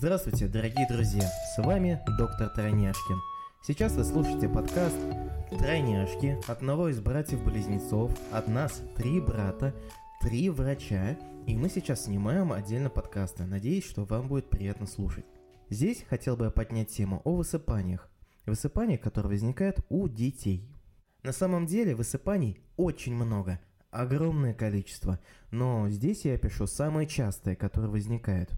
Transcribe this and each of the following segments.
Здравствуйте, дорогие друзья! С вами доктор Тройняшкин. Сейчас вы слушаете подкаст «Тройняшки» одного из братьев-близнецов, от нас три брата, три врача, и мы сейчас снимаем отдельно подкасты. Надеюсь, что вам будет приятно слушать. Здесь хотел бы я поднять тему о высыпаниях. Высыпания, которые возникают у детей. На самом деле высыпаний очень много, огромное количество, но здесь я опишу самые частые, которые возникают.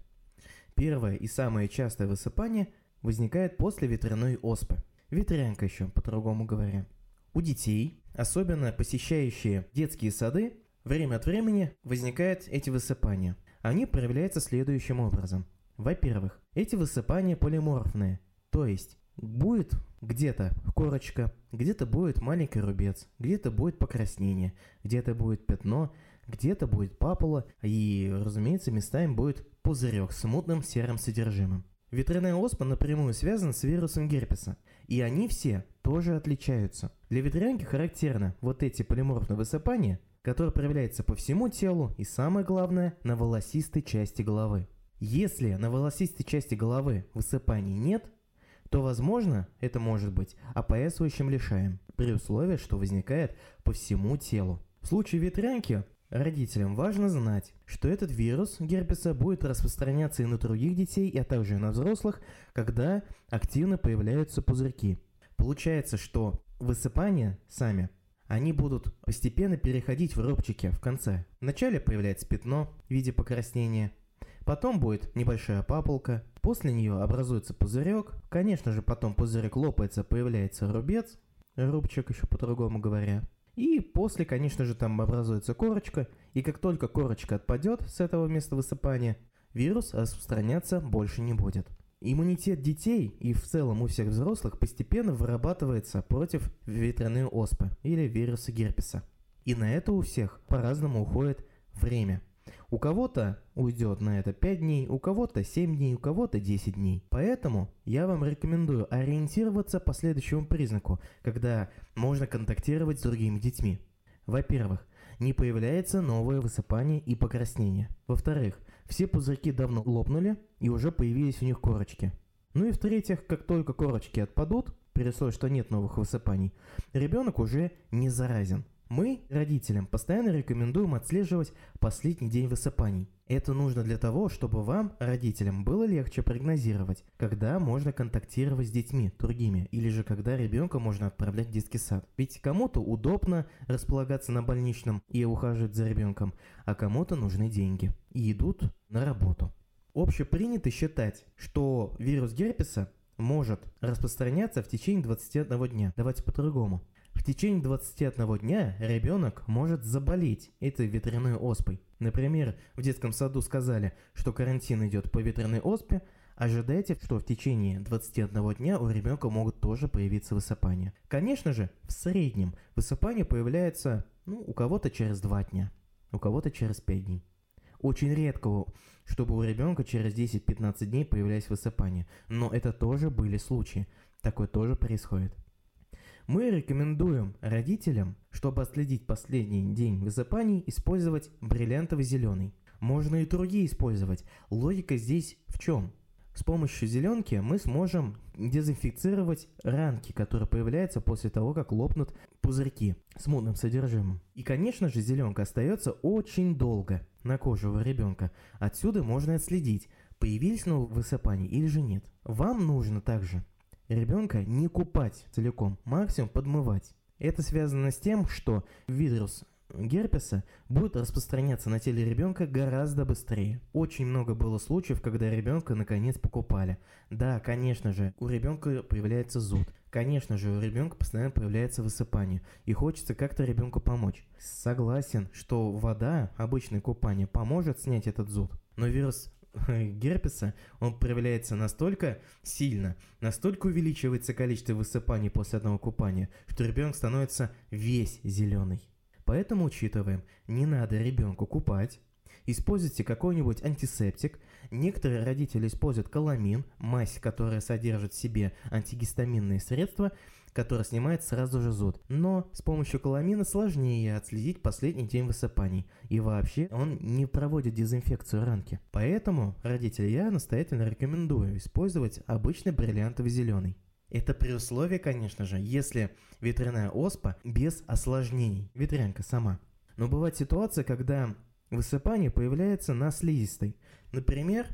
Первое и самое частое высыпание возникает после ветряной оспы. Ветрянка еще, по-другому говоря. У детей, особенно посещающие детские сады, время от времени возникают эти высыпания. Они проявляются следующим образом. Во-первых, эти высыпания полиморфные, то есть будет где-то корочка, где-то будет маленький рубец, где-то будет покраснение, где-то будет пятно, где-то будет папула, и, разумеется, местами будет пузырек с мутным серым содержимым. Ветряная оспа напрямую связана с вирусом герпеса, и они все тоже отличаются. Для ветрянки характерны вот эти полиморфные высыпания, которые проявляются по всему телу и, самое главное, на волосистой части головы. Если на волосистой части головы высыпаний нет, то, возможно, это может быть опоясывающим лишаем, при условии, что возникает по всему телу. В случае ветрянки родителям важно знать, что этот вирус герпеса будет распространяться и на других детей, а также и на взрослых, когда активно появляются пузырьки. Получается, что высыпания сами они будут постепенно переходить в рубчики в конце. Вначале появляется пятно в виде покраснения, потом будет небольшая папулка, После нее образуется пузырек. Конечно же, потом пузырек лопается, появляется рубец, рубчик еще по-другому говоря. И после, конечно же, там образуется корочка. И как только корочка отпадет с этого места высыпания, вирус распространяться больше не будет. Иммунитет детей и в целом у всех взрослых постепенно вырабатывается против ветряной оспы или вируса герпеса. И на это у всех по-разному уходит время – у кого-то уйдет на это 5 дней, у кого-то 7 дней, у кого-то 10 дней. Поэтому я вам рекомендую ориентироваться по следующему признаку, когда можно контактировать с другими детьми. Во-первых, не появляется новое высыпание и покраснение. Во-вторых, все пузырьки давно лопнули и уже появились у них корочки. Ну и в-третьих, как только корочки отпадут, при условии, что нет новых высыпаний, ребенок уже не заразен. Мы, родителям, постоянно рекомендуем отслеживать последний день высыпаний. Это нужно для того, чтобы вам, родителям, было легче прогнозировать, когда можно контактировать с детьми, другими, или же когда ребенка можно отправлять в детский сад. Ведь кому-то удобно располагаться на больничном и ухаживать за ребенком, а кому-то нужны деньги и идут на работу. Общепринято считать, что вирус герпеса может распространяться в течение 21 дня. Давайте по-другому. В течение 21 дня ребенок может заболеть этой ветряной оспой. Например, в детском саду сказали, что карантин идет по ветряной оспе, ожидайте, что в течение 21 дня у ребенка могут тоже появиться высыпания. Конечно же, в среднем высыпание появляется ну, у кого-то через 2 дня, у кого-то через 5 дней. Очень редко, чтобы у ребенка через 10-15 дней появлялись высыпания, но это тоже были случаи. Такое тоже происходит. Мы рекомендуем родителям, чтобы отследить последний день высыпаний, использовать бриллиантовый зеленый. Можно и другие использовать. Логика здесь в чем? С помощью зеленки мы сможем дезинфицировать ранки, которые появляются после того, как лопнут пузырьки с мутным содержимым. И, конечно же, зеленка остается очень долго на коже у ребенка. Отсюда можно отследить, появились новые высыпания или же нет. Вам нужно также ребенка не купать целиком, максимум подмывать. Это связано с тем, что вирус герпеса будет распространяться на теле ребенка гораздо быстрее. Очень много было случаев, когда ребенка наконец покупали. Да, конечно же, у ребенка появляется зуд. Конечно же, у ребенка постоянно появляется высыпание, и хочется как-то ребенку помочь. Согласен, что вода, обычное купание, поможет снять этот зуд. Но вирус герпеса, он проявляется настолько сильно, настолько увеличивается количество высыпаний после одного купания, что ребенок становится весь зеленый. Поэтому учитываем, не надо ребенку купать, используйте какой-нибудь антисептик. Некоторые родители используют каламин, мазь, которая содержит в себе антигистаминные средства, которая снимает сразу же зуд. Но с помощью каламина сложнее отследить последний день высыпаний. И вообще он не проводит дезинфекцию ранки. Поэтому, родители, я настоятельно рекомендую использовать обычный бриллиантовый зеленый. Это при условии, конечно же, если ветряная оспа без осложнений, ветрянка сама. Но бывает ситуация, когда высыпание появляется на слизистой. Например,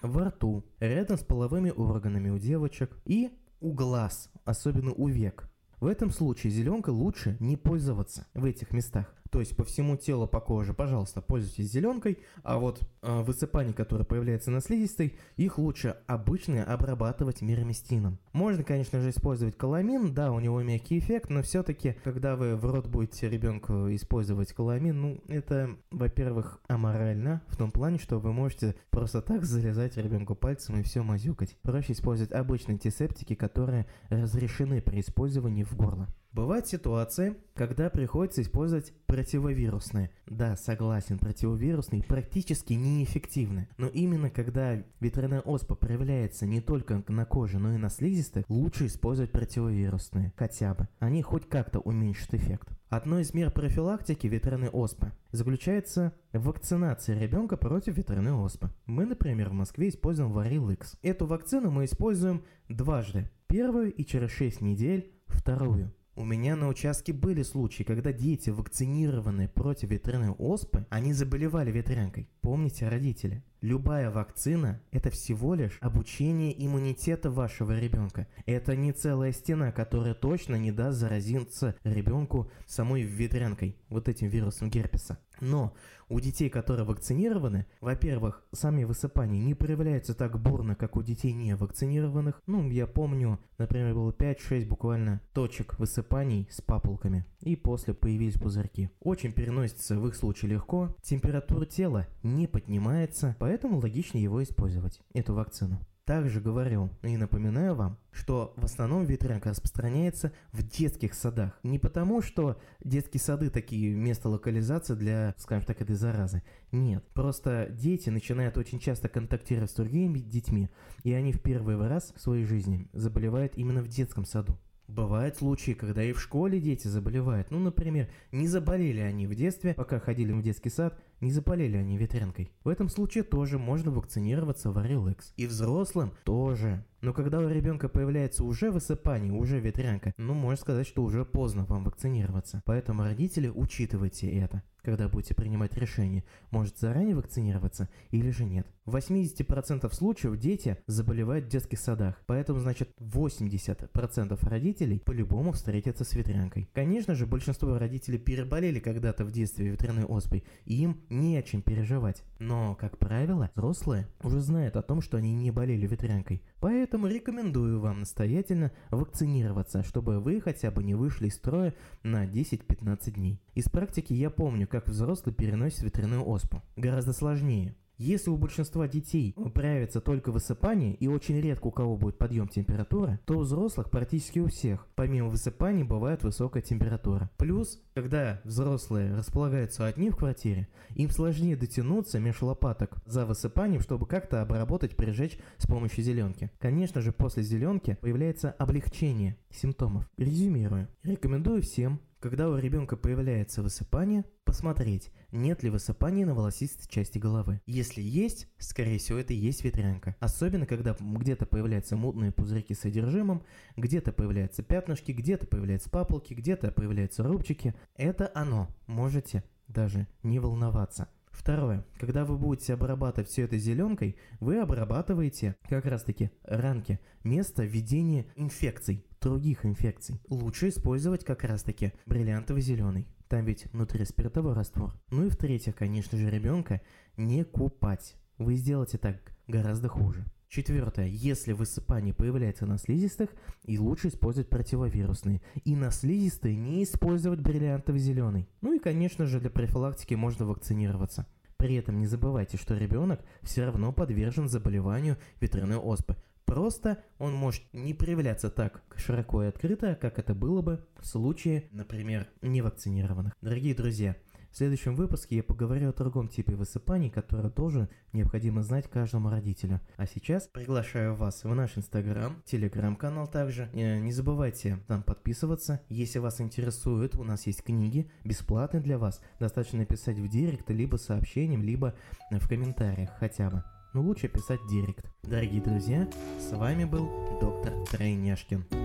во рту, рядом с половыми органами у девочек и у глаз, особенно у век. В этом случае зеленкой лучше не пользоваться в этих местах. То есть по всему телу, по коже, пожалуйста, пользуйтесь зеленкой, а вот э, высыпание, которое появляется на слизистой, их лучше обычно обрабатывать мироместином. Можно, конечно же, использовать каламин, да, у него мягкий эффект, но все-таки, когда вы в рот будете ребенку использовать каламин, ну, это, во-первых, аморально, в том плане, что вы можете просто так залезать ребенку пальцем и все мазюкать. Проще использовать обычные антисептики, которые разрешены при использовании в горло. Бывают ситуации, когда приходится использовать противовирусные. Да, согласен, противовирусные практически неэффективны. Но именно когда ветряная оспа проявляется не только на коже, но и на слизистой, лучше использовать противовирусные. Хотя бы. Они хоть как-то уменьшат эффект. Одно из мер профилактики ветряной оспы заключается в вакцинации ребенка против ветряной оспы. Мы, например, в Москве используем Варил X. Эту вакцину мы используем дважды. Первую и через 6 недель вторую. У меня на участке были случаи, когда дети, вакцинированные против ветряной оспы, они заболевали ветрянкой. Помните, родители, любая вакцина – это всего лишь обучение иммунитета вашего ребенка. Это не целая стена, которая точно не даст заразиться ребенку самой ветрянкой, вот этим вирусом герпеса. Но у детей, которые вакцинированы, во-первых, сами высыпания не проявляются так бурно, как у детей не вакцинированных. Ну, я помню, например, было 5-6 буквально точек высыпаний с папулками. И после появились пузырьки. Очень переносится в их случае легко. Температура тела поднимается, поэтому логичнее его использовать, эту вакцину. Также говорю и напоминаю вам, что в основном ветрянка распространяется в детских садах. Не потому, что детские сады такие место локализации для, скажем так, этой заразы. Нет, просто дети начинают очень часто контактировать с другими детьми, и они в первый раз в своей жизни заболевают именно в детском саду. Бывают случаи, когда и в школе дети заболевают. Ну, например, не заболели они в детстве, пока ходили в детский сад, не заболели они ветрянкой. В этом случае тоже можно вакцинироваться Варилэкс. И взрослым тоже. Но когда у ребенка появляется уже высыпание, уже ветрянка, ну, можно сказать, что уже поздно вам вакцинироваться. Поэтому родители, учитывайте это когда будете принимать решение, может заранее вакцинироваться или же нет. В 80% случаев дети заболевают в детских садах, поэтому значит 80% родителей по-любому встретятся с ветрянкой. Конечно же, большинство родителей переболели когда-то в детстве ветряной оспой, и им не о чем переживать. Но, как правило, взрослые уже знают о том, что они не болели ветрянкой. Поэтому рекомендую вам настоятельно вакцинироваться, чтобы вы хотя бы не вышли из строя на 10-15 дней. Из практики я помню, как взрослый переносит ветряную оспу. Гораздо сложнее. Если у большинства детей проявится только высыпание и очень редко у кого будет подъем температуры, то у взрослых практически у всех, помимо высыпаний, бывает высокая температура. Плюс, когда взрослые располагаются одни в квартире, им сложнее дотянуться меж лопаток за высыпанием, чтобы как-то обработать, прижечь с помощью зеленки. Конечно же, после зеленки появляется облегчение симптомов. Резюмирую. Рекомендую всем когда у ребенка появляется высыпание, посмотреть, нет ли высыпания на волосистой части головы. Если есть, скорее всего это и есть ветрянка. Особенно, когда где-то появляются мутные пузырьки с содержимым, где-то появляются пятнышки, где-то появляются папулки, где-то появляются рубчики. Это оно. Можете даже не волноваться. Второе. Когда вы будете обрабатывать все это зеленкой, вы обрабатываете как раз таки ранки, место введения инфекций, других инфекций. Лучше использовать как раз таки бриллиантовый зеленый. Там ведь внутри спиртовой раствор. Ну и в-третьих, конечно же, ребенка не купать. Вы сделаете так гораздо хуже. Четвертое. Если высыпание появляется на слизистых, и лучше использовать противовирусные. И на слизистые не использовать бриллиантовый зеленый. Ну и, конечно же, для профилактики можно вакцинироваться. При этом не забывайте, что ребенок все равно подвержен заболеванию ветряной оспы. Просто он может не проявляться так широко и открыто, как это было бы в случае, например, невакцинированных. Дорогие друзья, В следующем выпуске я поговорю о другом типе высыпаний, который тоже необходимо знать каждому родителю. А сейчас приглашаю вас в наш инстаграм, телеграм-канал также. Э, не забывайте там подписываться. Если вас интересует, у нас есть книги, бесплатные для вас. Достаточно написать в директ, либо сообщением, либо в комментариях хотя бы. Но лучше писать директ. Дорогие друзья, с вами был доктор Тройняшкин.